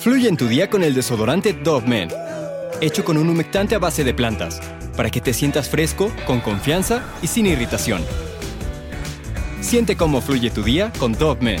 Fluye en tu día con el desodorante Dove Men, hecho con un humectante a base de plantas, para que te sientas fresco, con confianza y sin irritación. Siente cómo fluye tu día con Dove Men.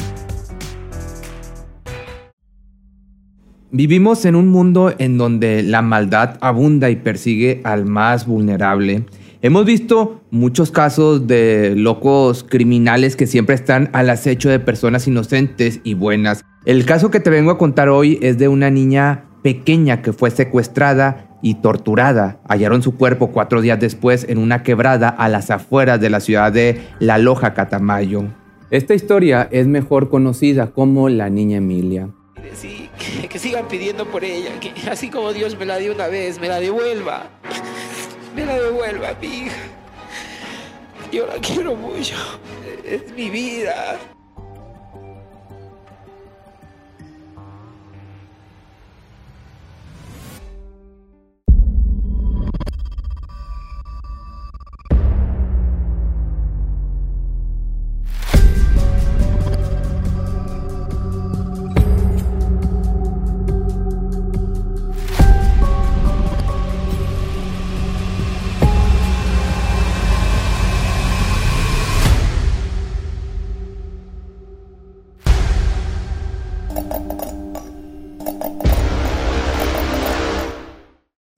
Vivimos en un mundo en donde la maldad abunda y persigue al más vulnerable. Hemos visto muchos casos de locos criminales que siempre están al acecho de personas inocentes y buenas. El caso que te vengo a contar hoy es de una niña pequeña que fue secuestrada y torturada. Hallaron su cuerpo cuatro días después en una quebrada a las afueras de la ciudad de La Loja, Catamayo. Esta historia es mejor conocida como la niña Emilia. Sí, que, que sigan pidiendo por ella, que así como Dios me la dio una vez, me la devuelva. Me la devuelva, mi hija. Yo la quiero mucho. Es mi vida.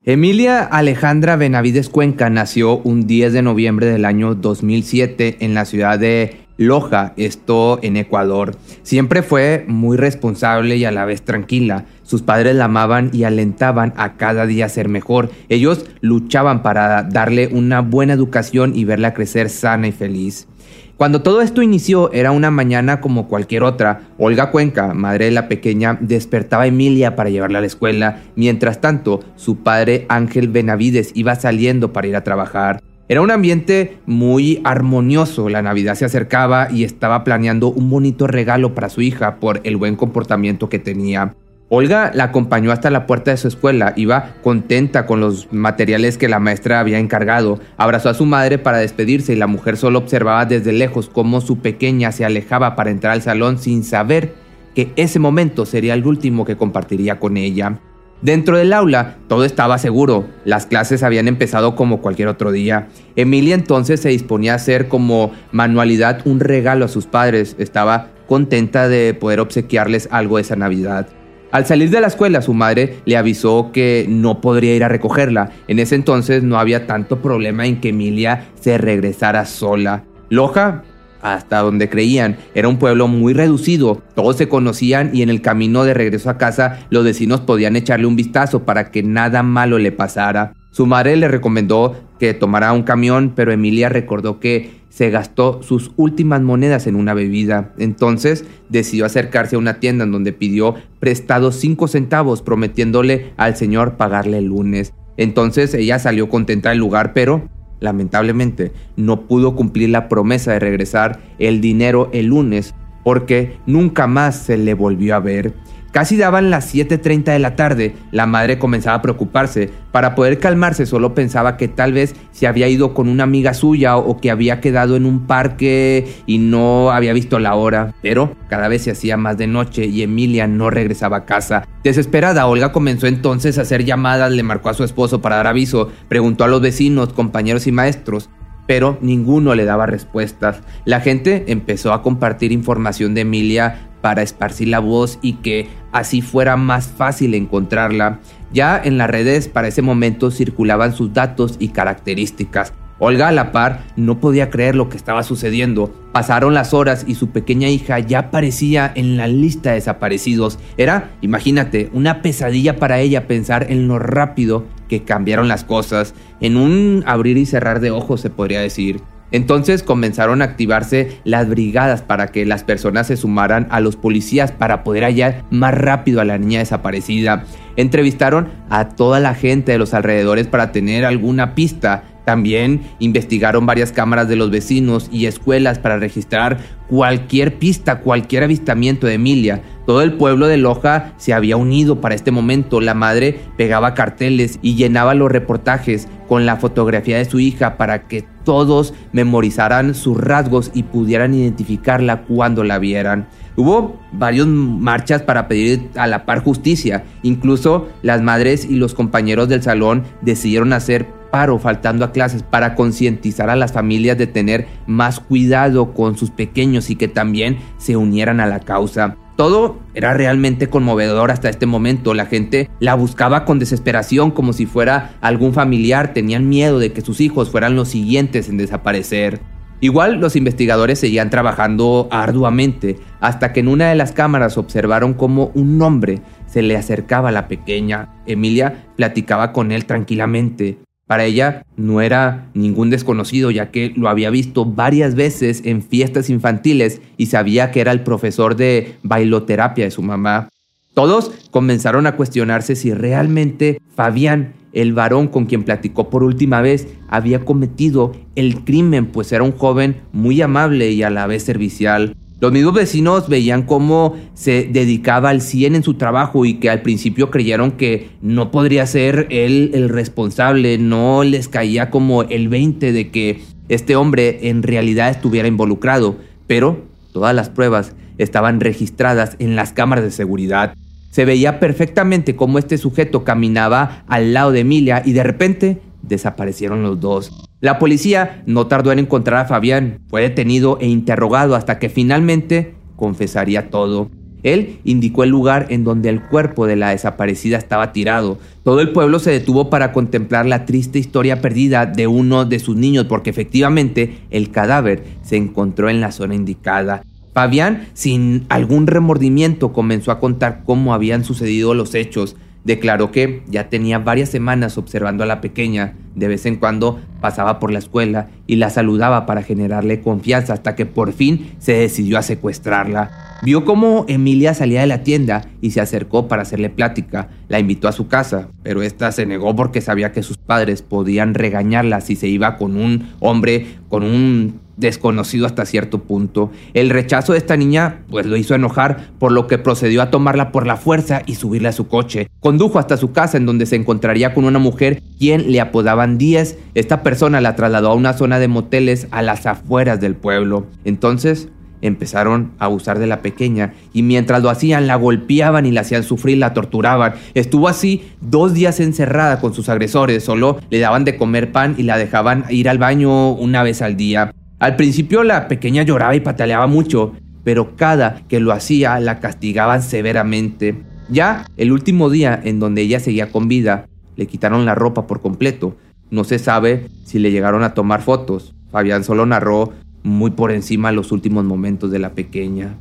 Emilia Alejandra Benavides Cuenca nació un 10 de noviembre del año 2007 en la ciudad de Loja, esto en Ecuador. Siempre fue muy responsable y a la vez tranquila. Sus padres la amaban y alentaban a cada día ser mejor. Ellos luchaban para darle una buena educación y verla crecer sana y feliz. Cuando todo esto inició era una mañana como cualquier otra. Olga Cuenca, madre de la pequeña, despertaba a Emilia para llevarla a la escuela. Mientras tanto, su padre Ángel Benavides iba saliendo para ir a trabajar. Era un ambiente muy armonioso, la Navidad se acercaba y estaba planeando un bonito regalo para su hija por el buen comportamiento que tenía. Olga la acompañó hasta la puerta de su escuela, iba contenta con los materiales que la maestra había encargado, abrazó a su madre para despedirse y la mujer solo observaba desde lejos cómo su pequeña se alejaba para entrar al salón sin saber que ese momento sería el último que compartiría con ella. Dentro del aula todo estaba seguro, las clases habían empezado como cualquier otro día. Emilia entonces se disponía a hacer como manualidad un regalo a sus padres, estaba contenta de poder obsequiarles algo esa Navidad. Al salir de la escuela, su madre le avisó que no podría ir a recogerla. En ese entonces no había tanto problema en que Emilia se regresara sola. Loja, hasta donde creían, era un pueblo muy reducido, todos se conocían y en el camino de regreso a casa los vecinos podían echarle un vistazo para que nada malo le pasara. Su madre le recomendó que tomara un camión, pero Emilia recordó que se gastó sus últimas monedas en una bebida. Entonces decidió acercarse a una tienda en donde pidió prestado cinco centavos, prometiéndole al señor pagarle el lunes. Entonces ella salió contenta del lugar, pero lamentablemente no pudo cumplir la promesa de regresar el dinero el lunes porque nunca más se le volvió a ver. Casi daban las 7.30 de la tarde, la madre comenzaba a preocuparse. Para poder calmarse solo pensaba que tal vez se había ido con una amiga suya o que había quedado en un parque y no había visto la hora. Pero cada vez se hacía más de noche y Emilia no regresaba a casa. Desesperada, Olga comenzó entonces a hacer llamadas, le marcó a su esposo para dar aviso, preguntó a los vecinos, compañeros y maestros pero ninguno le daba respuestas. La gente empezó a compartir información de Emilia para esparcir la voz y que así fuera más fácil encontrarla. Ya en las redes para ese momento circulaban sus datos y características. Olga a la par no podía creer lo que estaba sucediendo. Pasaron las horas y su pequeña hija ya aparecía en la lista de desaparecidos. Era, imagínate, una pesadilla para ella pensar en lo rápido que cambiaron las cosas, en un abrir y cerrar de ojos se podría decir. Entonces comenzaron a activarse las brigadas para que las personas se sumaran a los policías para poder hallar más rápido a la niña desaparecida. Entrevistaron a toda la gente de los alrededores para tener alguna pista, También investigaron varias cámaras de los vecinos y escuelas para registrar cualquier pista, cualquier avistamiento de Emilia. Todo el pueblo de Loja se había unido para este momento. La madre pegaba carteles y llenaba los reportajes con la fotografía de su hija para que todos memorizaran sus rasgos y pudieran identificarla cuando la vieran. Hubo varias marchas para pedir a la par justicia. Incluso las madres y los compañeros del salón decidieron hacer paro faltando a clases para concientizar a las familias de tener más cuidado con sus pequeños y que también se unieran a la causa. Todo era realmente conmovedor hasta este momento. La gente la buscaba con desesperación como si fuera algún familiar. Tenían miedo de que sus hijos fueran los siguientes en desaparecer. Igual los investigadores seguían trabajando arduamente hasta que en una de las cámaras observaron cómo un hombre se le acercaba a la pequeña. Emilia platicaba con él tranquilamente. Para ella no era ningún desconocido ya que lo había visto varias veces en fiestas infantiles y sabía que era el profesor de bailoterapia de su mamá. Todos comenzaron a cuestionarse si realmente Fabián, el varón con quien platicó por última vez, había cometido el crimen, pues era un joven muy amable y a la vez servicial. Los mismos vecinos veían cómo se dedicaba al 100 en su trabajo y que al principio creyeron que no podría ser él el responsable, no les caía como el 20 de que este hombre en realidad estuviera involucrado, pero todas las pruebas estaban registradas en las cámaras de seguridad. Se veía perfectamente cómo este sujeto caminaba al lado de Emilia y de repente desaparecieron los dos. La policía no tardó en encontrar a Fabián, fue detenido e interrogado hasta que finalmente confesaría todo. Él indicó el lugar en donde el cuerpo de la desaparecida estaba tirado. Todo el pueblo se detuvo para contemplar la triste historia perdida de uno de sus niños porque efectivamente el cadáver se encontró en la zona indicada. Fabián, sin algún remordimiento, comenzó a contar cómo habían sucedido los hechos. Declaró que ya tenía varias semanas observando a la pequeña, de vez en cuando pasaba por la escuela y la saludaba para generarle confianza hasta que por fin se decidió a secuestrarla. Vio cómo Emilia salía de la tienda y se acercó para hacerle plática. La invitó a su casa, pero esta se negó porque sabía que sus padres podían regañarla si se iba con un hombre con un desconocido hasta cierto punto. El rechazo de esta niña pues lo hizo enojar, por lo que procedió a tomarla por la fuerza y subirla a su coche. Condujo hasta su casa en donde se encontraría con una mujer quien le apodaban Díaz. Esta persona la trasladó a una zona de moteles a las afueras del pueblo. Entonces empezaron a abusar de la pequeña y mientras lo hacían la golpeaban y la hacían sufrir, la torturaban. Estuvo así dos días encerrada con sus agresores, solo le daban de comer pan y la dejaban ir al baño una vez al día. Al principio la pequeña lloraba y pataleaba mucho, pero cada que lo hacía la castigaban severamente. Ya el último día en donde ella seguía con vida, le quitaron la ropa por completo. No se sabe si le llegaron a tomar fotos. Fabián solo narró muy por encima los últimos momentos de la pequeña.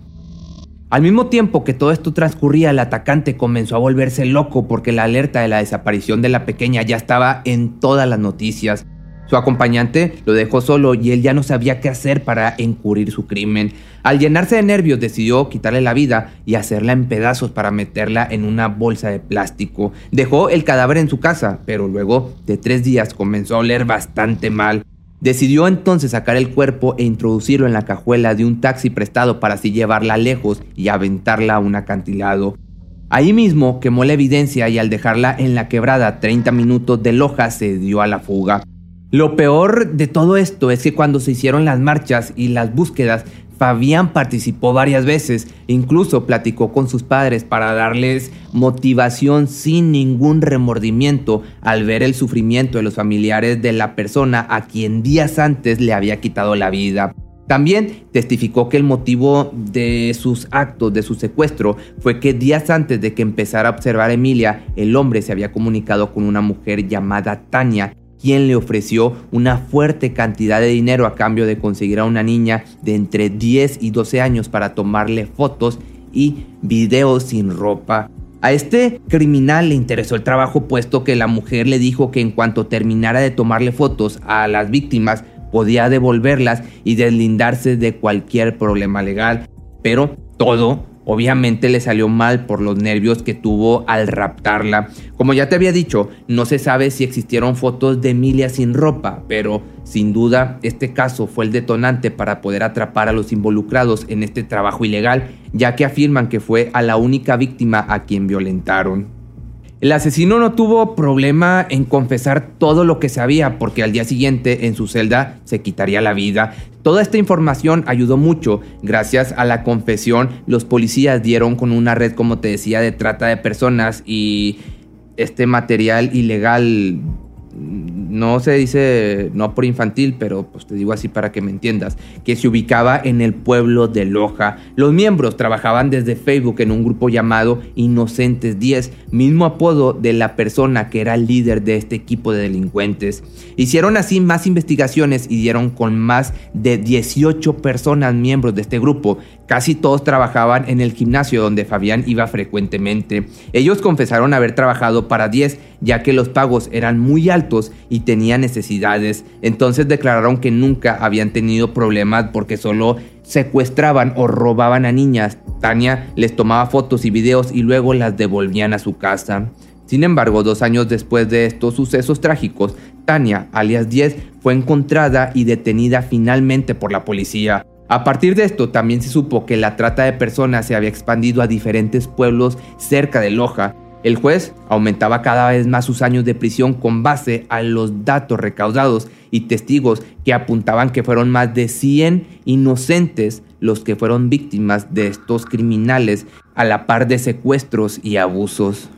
Al mismo tiempo que todo esto transcurría, el atacante comenzó a volverse loco porque la alerta de la desaparición de la pequeña ya estaba en todas las noticias. Su acompañante lo dejó solo y él ya no sabía qué hacer para encubrir su crimen. Al llenarse de nervios decidió quitarle la vida y hacerla en pedazos para meterla en una bolsa de plástico. Dejó el cadáver en su casa, pero luego de tres días comenzó a oler bastante mal. Decidió entonces sacar el cuerpo e introducirlo en la cajuela de un taxi prestado para así llevarla lejos y aventarla a un acantilado. Ahí mismo quemó la evidencia y al dejarla en la quebrada 30 minutos de loja se dio a la fuga. Lo peor de todo esto es que cuando se hicieron las marchas y las búsquedas, Fabián participó varias veces, incluso platicó con sus padres para darles motivación sin ningún remordimiento al ver el sufrimiento de los familiares de la persona a quien días antes le había quitado la vida. También testificó que el motivo de sus actos, de su secuestro, fue que días antes de que empezara a observar a Emilia, el hombre se había comunicado con una mujer llamada Tania, quien le ofreció una fuerte cantidad de dinero a cambio de conseguir a una niña de entre 10 y 12 años para tomarle fotos y videos sin ropa. A este criminal le interesó el trabajo puesto que la mujer le dijo que en cuanto terminara de tomarle fotos a las víctimas podía devolverlas y deslindarse de cualquier problema legal. Pero todo Obviamente le salió mal por los nervios que tuvo al raptarla. Como ya te había dicho, no se sabe si existieron fotos de Emilia sin ropa, pero sin duda este caso fue el detonante para poder atrapar a los involucrados en este trabajo ilegal, ya que afirman que fue a la única víctima a quien violentaron. El asesino no tuvo problema en confesar todo lo que sabía porque al día siguiente en su celda se quitaría la vida. Toda esta información ayudó mucho. Gracias a la confesión, los policías dieron con una red, como te decía, de trata de personas y este material ilegal no se dice, no por infantil, pero pues te digo así para que me entiendas, que se ubicaba en el pueblo de Loja. Los miembros trabajaban desde Facebook en un grupo llamado Inocentes 10, mismo apodo de la persona que era el líder de este equipo de delincuentes. Hicieron así más investigaciones y dieron con más de 18 personas miembros de este grupo. Casi todos trabajaban en el gimnasio donde Fabián iba frecuentemente. Ellos confesaron haber trabajado para 10 ya que los pagos eran muy altos y tenían necesidades. Entonces declararon que nunca habían tenido problemas porque solo secuestraban o robaban a niñas. Tania les tomaba fotos y videos y luego las devolvían a su casa. Sin embargo, dos años después de estos sucesos trágicos, Tania, alias 10, fue encontrada y detenida finalmente por la policía. A partir de esto también se supo que la trata de personas se había expandido a diferentes pueblos cerca de Loja el juez aumentaba cada vez más sus años de prisión con base a los datos recaudados y testigos que apuntaban que fueron más de 100 inocentes los que fueron víctimas de estos criminales a la par de secuestros y abusos.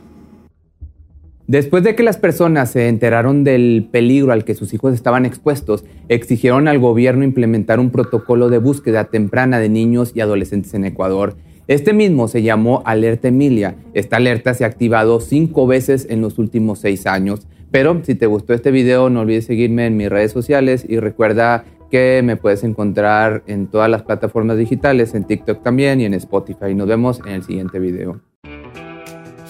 Después de que las personas se enteraron del peligro al que sus hijos estaban expuestos, exigieron al gobierno implementar un protocolo de búsqueda temprana de niños y adolescentes en Ecuador este mismo se llamó Alerta Emilia. Esta alerta se ha activado cinco veces en los últimos seis años. Pero si te gustó este video, no olvides seguirme en mis redes sociales y recuerda que me puedes encontrar en todas las plataformas digitales, en TikTok también y en Spotify. Nos vemos en el siguiente video.